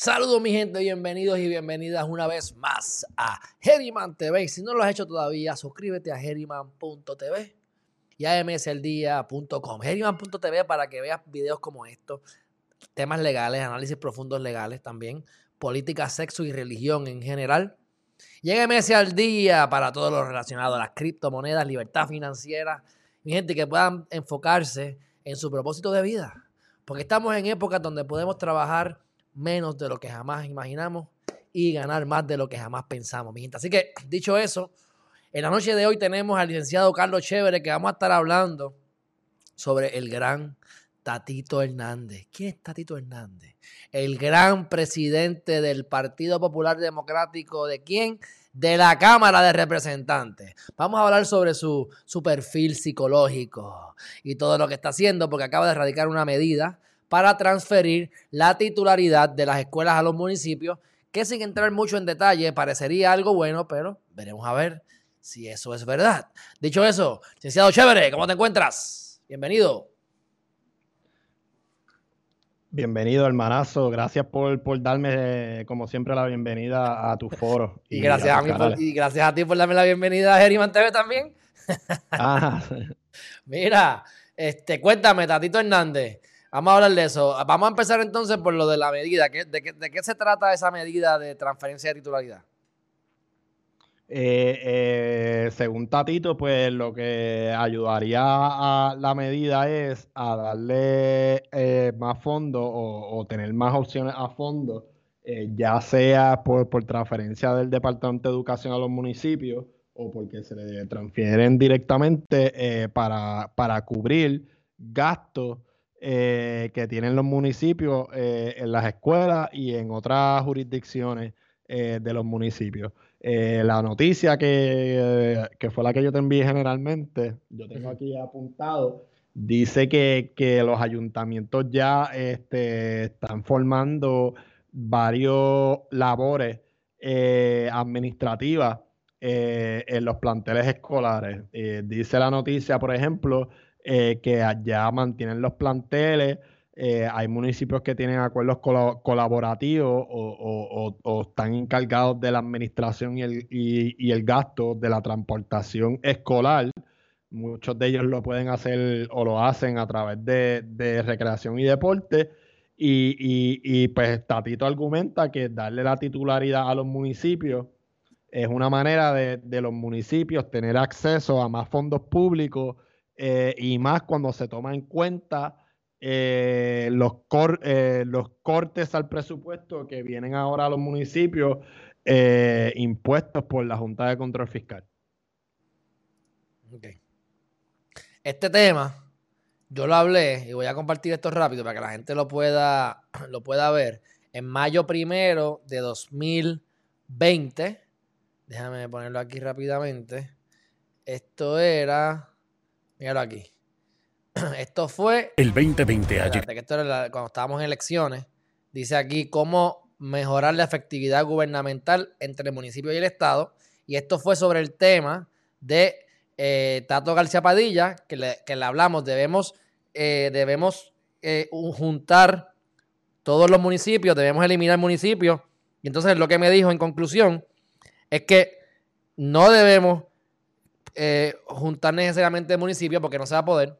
Saludos mi gente, bienvenidos y bienvenidas una vez más a Herriman TV. Si no lo has hecho todavía, suscríbete a herriman.tv y a msaldía.com. Herriman.tv para que veas videos como estos, temas legales, análisis profundos legales también, política, sexo y religión en general. Y en MS al para todo lo relacionado a las criptomonedas, libertad financiera, mi gente que puedan enfocarse en su propósito de vida. Porque estamos en épocas donde podemos trabajar menos de lo que jamás imaginamos y ganar más de lo que jamás pensamos, mi. Así que, dicho eso, en la noche de hoy tenemos al licenciado Carlos Chévere que vamos a estar hablando sobre el gran Tatito Hernández. ¿Quién es Tatito Hernández? El gran presidente del Partido Popular Democrático. ¿De quién? De la Cámara de Representantes. Vamos a hablar sobre su, su perfil psicológico y todo lo que está haciendo porque acaba de erradicar una medida para transferir la titularidad de las escuelas a los municipios, que sin entrar mucho en detalle parecería algo bueno, pero veremos a ver si eso es verdad. Dicho eso, licenciado Chévere, ¿cómo te encuentras? Bienvenido. Bienvenido, hermanazo. Gracias por, darme, como siempre, la bienvenida a tu foro. Y, gracias a, mí y gracias a ti por darme la bienvenida a Geriman TV también. Ah. Mira, este, cuéntame, Tatito Hernández. Vamos a hablar de eso. Vamos a empezar entonces por lo de la medida. ¿De qué, se trata esa medida de transferencia de titularidad? Eh, eh, según Tatito, pues lo que ayudaría a la medida es a darle eh, más fondos o, tener más opciones a fondo, ya sea por, por, transferencia del Departamento de Educación a los municipios o porque se le transfieren directamente para, para cubrir gastos eh, que tienen los municipios eh, en las escuelas y en otras jurisdicciones eh, de los municipios. la noticia que, fue la que yo te envié generalmente, yo tengo aquí apuntado, dice que, los ayuntamientos ya este, están formando varios labores administrativas en los planteles escolares. dice la noticia, por ejemplo, eh, que allá mantienen los planteles. Eh, hay municipios que tienen acuerdos colaborativos o, están encargados de la administración y el, gasto de la transportación escolar. Muchos de ellos lo pueden hacer o lo hacen a través de, recreación y deporte. Y, pues Tatito argumenta que darle la titularidad a los municipios es una manera de, de los municipios tener acceso a más fondos públicos eh, y más cuando se toma en cuenta eh, los, eh, los cortes al presupuesto que vienen ahora a los municipios impuestos por la Junta de Control Fiscal. Este tema, yo lo hablé y voy a compartir esto rápido para que la gente lo pueda, lo pueda ver. En mayo primero de 2020, déjame ponerlo aquí rápidamente. Esto era Míralo aquí. Esto fue. El 2020 ayer. Que esto era cuando estábamos en elecciones. Dice aquí cómo mejorar la efectividad gubernamental entre el municipio y el Estado. Y esto fue sobre el tema de eh, Tato García Padilla, que le, hablamos. Debemos, eh, debemos eh, juntar todos los municipios, debemos eliminar municipios. Y entonces lo que me dijo en conclusión es que no debemos eh, juntar necesariamente municipios porque no se va a poder,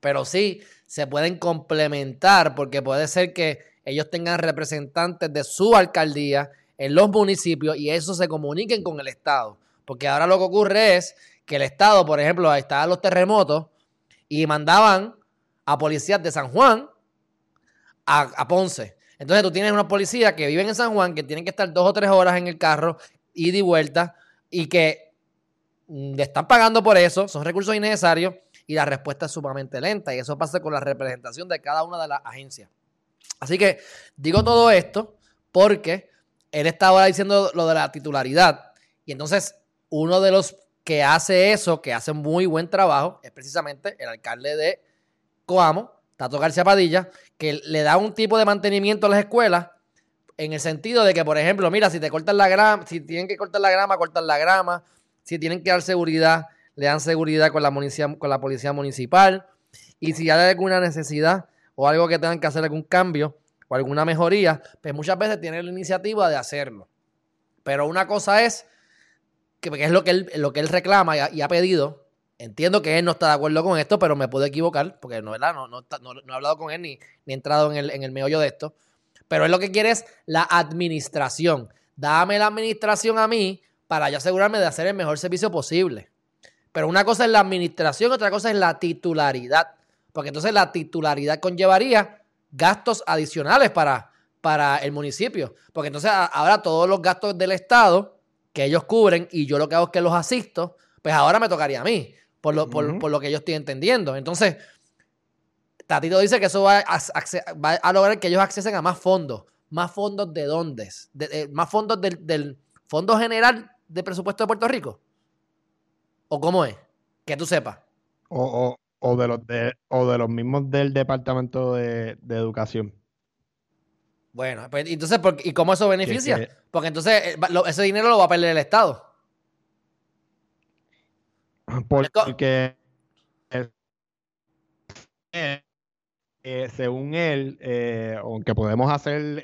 pero sí se pueden complementar porque puede ser que ellos tengan representantes de su alcaldía en los municipios y eso se comuniquen con el Estado. Porque ahora lo que ocurre es que el Estado, por ejemplo, estaban los terremotos y mandaban a policías de San Juan a, a Ponce. Entonces tú tienes unos policías que viven en San Juan, que tienen que estar dos o tres horas en el carro, y de vuelta, y que le están pagando por eso, son recursos innecesarios y la respuesta es sumamente lenta. Y eso pasa con la representación de cada una de las agencias. Así que digo todo esto porque él está ahora diciendo lo de la titularidad. Y entonces uno de los que hace eso, que hace muy buen trabajo, es precisamente el alcalde de Coamo, Tato García Padilla, que le da un tipo de mantenimiento a las escuelas en el sentido de que, por ejemplo, mira, si te cortan la grama, si tienen que cortar la grama, cortan la grama, si tienen que dar seguridad, le dan seguridad con la, policía municipal. Y si hay alguna necesidad o algo que tengan que hacer algún cambio, o alguna mejoría, pues muchas veces tiene la iniciativa de hacerlo. Pero una cosa es, que, es lo que él, lo que él reclama y ha, pedido, Entiendo que él no está de acuerdo con esto, pero me puedo equivocar, porque no, ¿verdad? no, no, he hablado con él ni, ni he entrado en el, en el meollo de esto. Pero él lo que quiere es la administración. Dame la administración a mí para yo asegurarme de hacer el mejor servicio posible. Pero una cosa es la administración, otra cosa es la titularidad. Porque entonces la titularidad conllevaría gastos adicionales para, para el municipio. Porque entonces ahora todos los gastos del Estado que ellos cubren y yo lo que hago es que los asisto, pues ahora me tocaría a mí, por lo, por, lo que yo estoy entendiendo. Entonces, Tatito dice que eso va a, lograr que ellos accesen a más fondos. ¿Más fondos de dónde? ¿Más fondos del, del Fondo General de Presupuesto de Puerto Rico? ¿O cómo es? Que tú sepas. O, o, de los de, o de los mismos del Departamento de, Educación. Bueno, pues, entonces, ¿y cómo eso beneficia? Porque entonces eh, ese dinero lo va a perder el Estado. Porque eh, según él, eh, aunque podemos hacer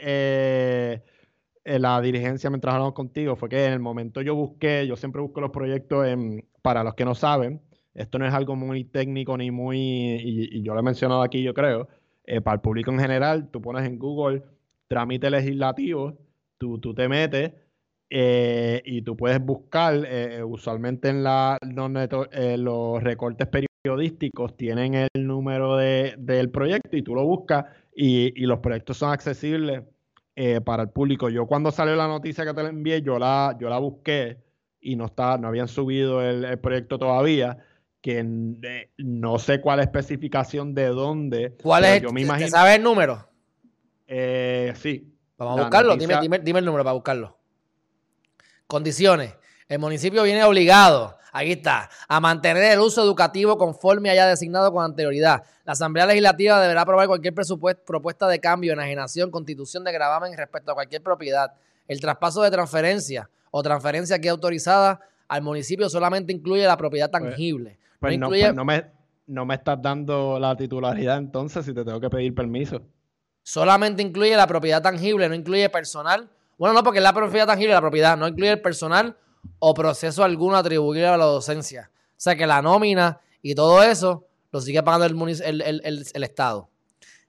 la dirigencia mientras hablamos contigo, fue que en el momento yo busqué, yo siempre busco los proyectos en, para los que no saben, esto no es algo muy técnico ni muy, y, yo lo he mencionado aquí, yo creo, eh, para el público en general, tú pones en Google trámite legislativo, tú, tú te metes eh, y tú puedes buscar, eh, usualmente en la, los, recortes periodísticos tienen el número de, del proyecto y tú lo buscas y, y los proyectos son accesibles para el público. Yo cuando salió la noticia que te la envié, yo la, yo la busqué y no, está, no habían subido el, proyecto todavía, que no sé cuál especificación de dónde. ¿Cuál es? Yo me imagino, ¿Sabes el número? Eh, sí. Vamos a buscarlo, dime, dime, el número para buscarlo. Condiciones. El municipio viene obligado, aquí está, a mantener el uso educativo conforme haya designado con anterioridad. La Asamblea Legislativa deberá aprobar cualquier presupuesto, propuesta de cambio, enajenación, constitución de gravamen respecto a cualquier propiedad. El traspaso de transferencia o transferencia que autorizada al municipio solamente incluye la propiedad pues, tangible. Pues, no, pues no, me, no me estás dando la titularidad entonces si te tengo que pedir permiso. Solamente incluye la propiedad tangible, no incluye personal. Bueno, no, porque es la propiedad tangible, la propiedad no incluye el personal o proceso alguno atribuible a la docencia. O sea que la nómina y todo eso lo sigue pagando el, el, Estado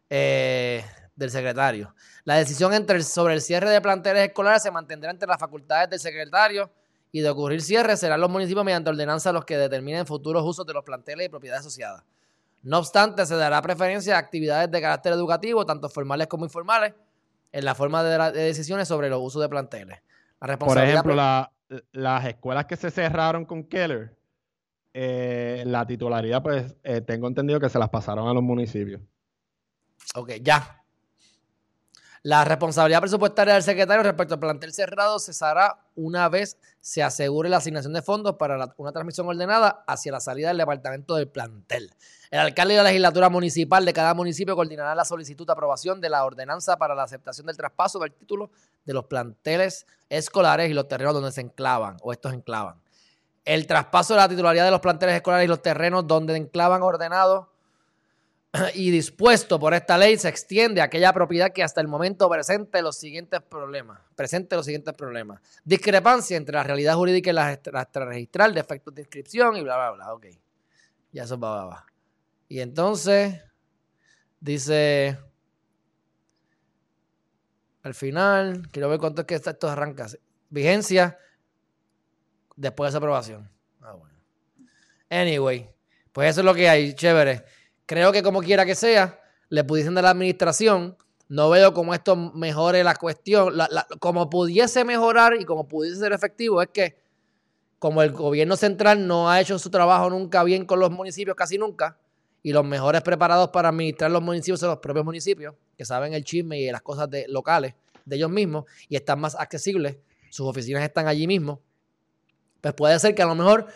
eh, del secretario. La decisión entre sobre el cierre de planteles escolares se mantendrá entre las facultades del secretario y de ocurrir cierre serán los municipios mediante ordenanza los que determinen futuros usos de los planteles y propiedades asociadas. No obstante, se dará preferencia a actividades de carácter educativo, tanto formales como informales, en la forma de, decisiones sobre los usos de planteles. Por ejemplo, las escuelas que se cerraron con Keller, eh, la titularidad, pues eh, tengo entendido que se las pasaron a los municipios. Ok, ya. La responsabilidad presupuestaria del secretario respecto al plantel cerrado cesará una vez se asegure la asignación de fondos para una transmisión ordenada hacia la salida del departamento del plantel. El alcalde de la legislatura municipal de cada municipio coordinará la solicitud de aprobación de la ordenanza para la aceptación del traspaso del título de los planteles escolares y los terrenos donde se enclavan o estos enclavan. El traspaso de la titularidad de los planteles escolares y los terrenos donde enclavan ordenados y dispuesto por esta ley se extiende a aquella propiedad que hasta el momento presente los siguientes problemas. Presente los siguientes problemas. Discrepancia entre la realidad jurídica y la extrarregistral, defectos de inscripción y bla, bla, bla. Ok. Ya eso va, va, va. Y entonces, dice, al final, quiero ver cuánto es que esto arranca. Vigencia después de esa aprobación. Ah, bueno. Anyway, pues eso es lo que hay. Chévere. Creo que como quiera que sea, le pudiesen dar la administración. No veo cómo esto mejore la cuestión. como pudiese mejorar y como pudiese ser efectivo, es que como el gobierno central no ha hecho su trabajo nunca bien con los municipios, casi nunca, y los mejores preparados para administrar los municipios son los propios municipios, que saben el chisme y las cosas de, locales de ellos mismos y están más accesibles, sus oficinas están allí mismo, pues puede ser que a lo mejor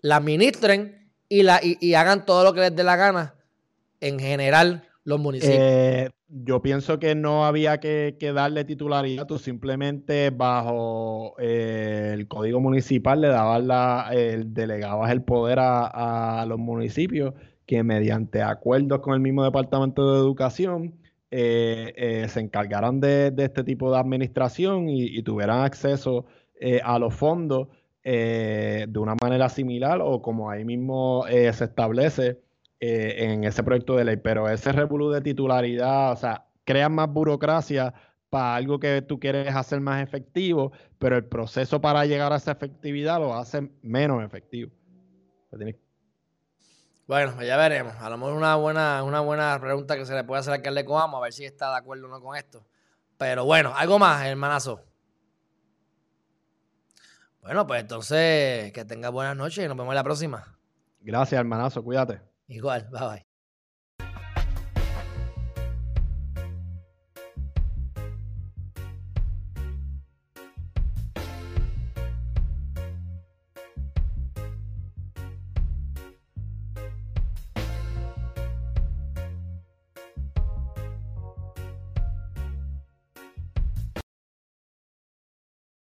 la administren y, la, y hagan todo lo que les dé la gana en general los municipios? Eh, yo pienso que no había que, darle titularidad, tú simplemente bajo eh, el código municipal le dabas la, el, delegabas el poder a, los municipios que mediante acuerdos con el mismo departamento de educación se encargaran de, este tipo de administración y, tuvieran acceso a los fondos de una manera similar o como ahí mismo se establece en ese proyecto de ley. Pero ese revolú de titularidad, o sea, crea más burocracia para algo que tú quieres hacer más efectivo, pero el proceso para llegar a esa efectividad lo hace menos efectivo. Bueno, pues ya veremos. A lo mejor una buena, una buena pregunta que se le puede hacer al alcalde Coamo, a ver si está de acuerdo o no con esto. Pero bueno, algo más, hermanazo. Bueno, pues entonces que tenga buenas noches y nos vemos en la próxima. Gracias, hermanazo. Cuídate. Igual, bye bye.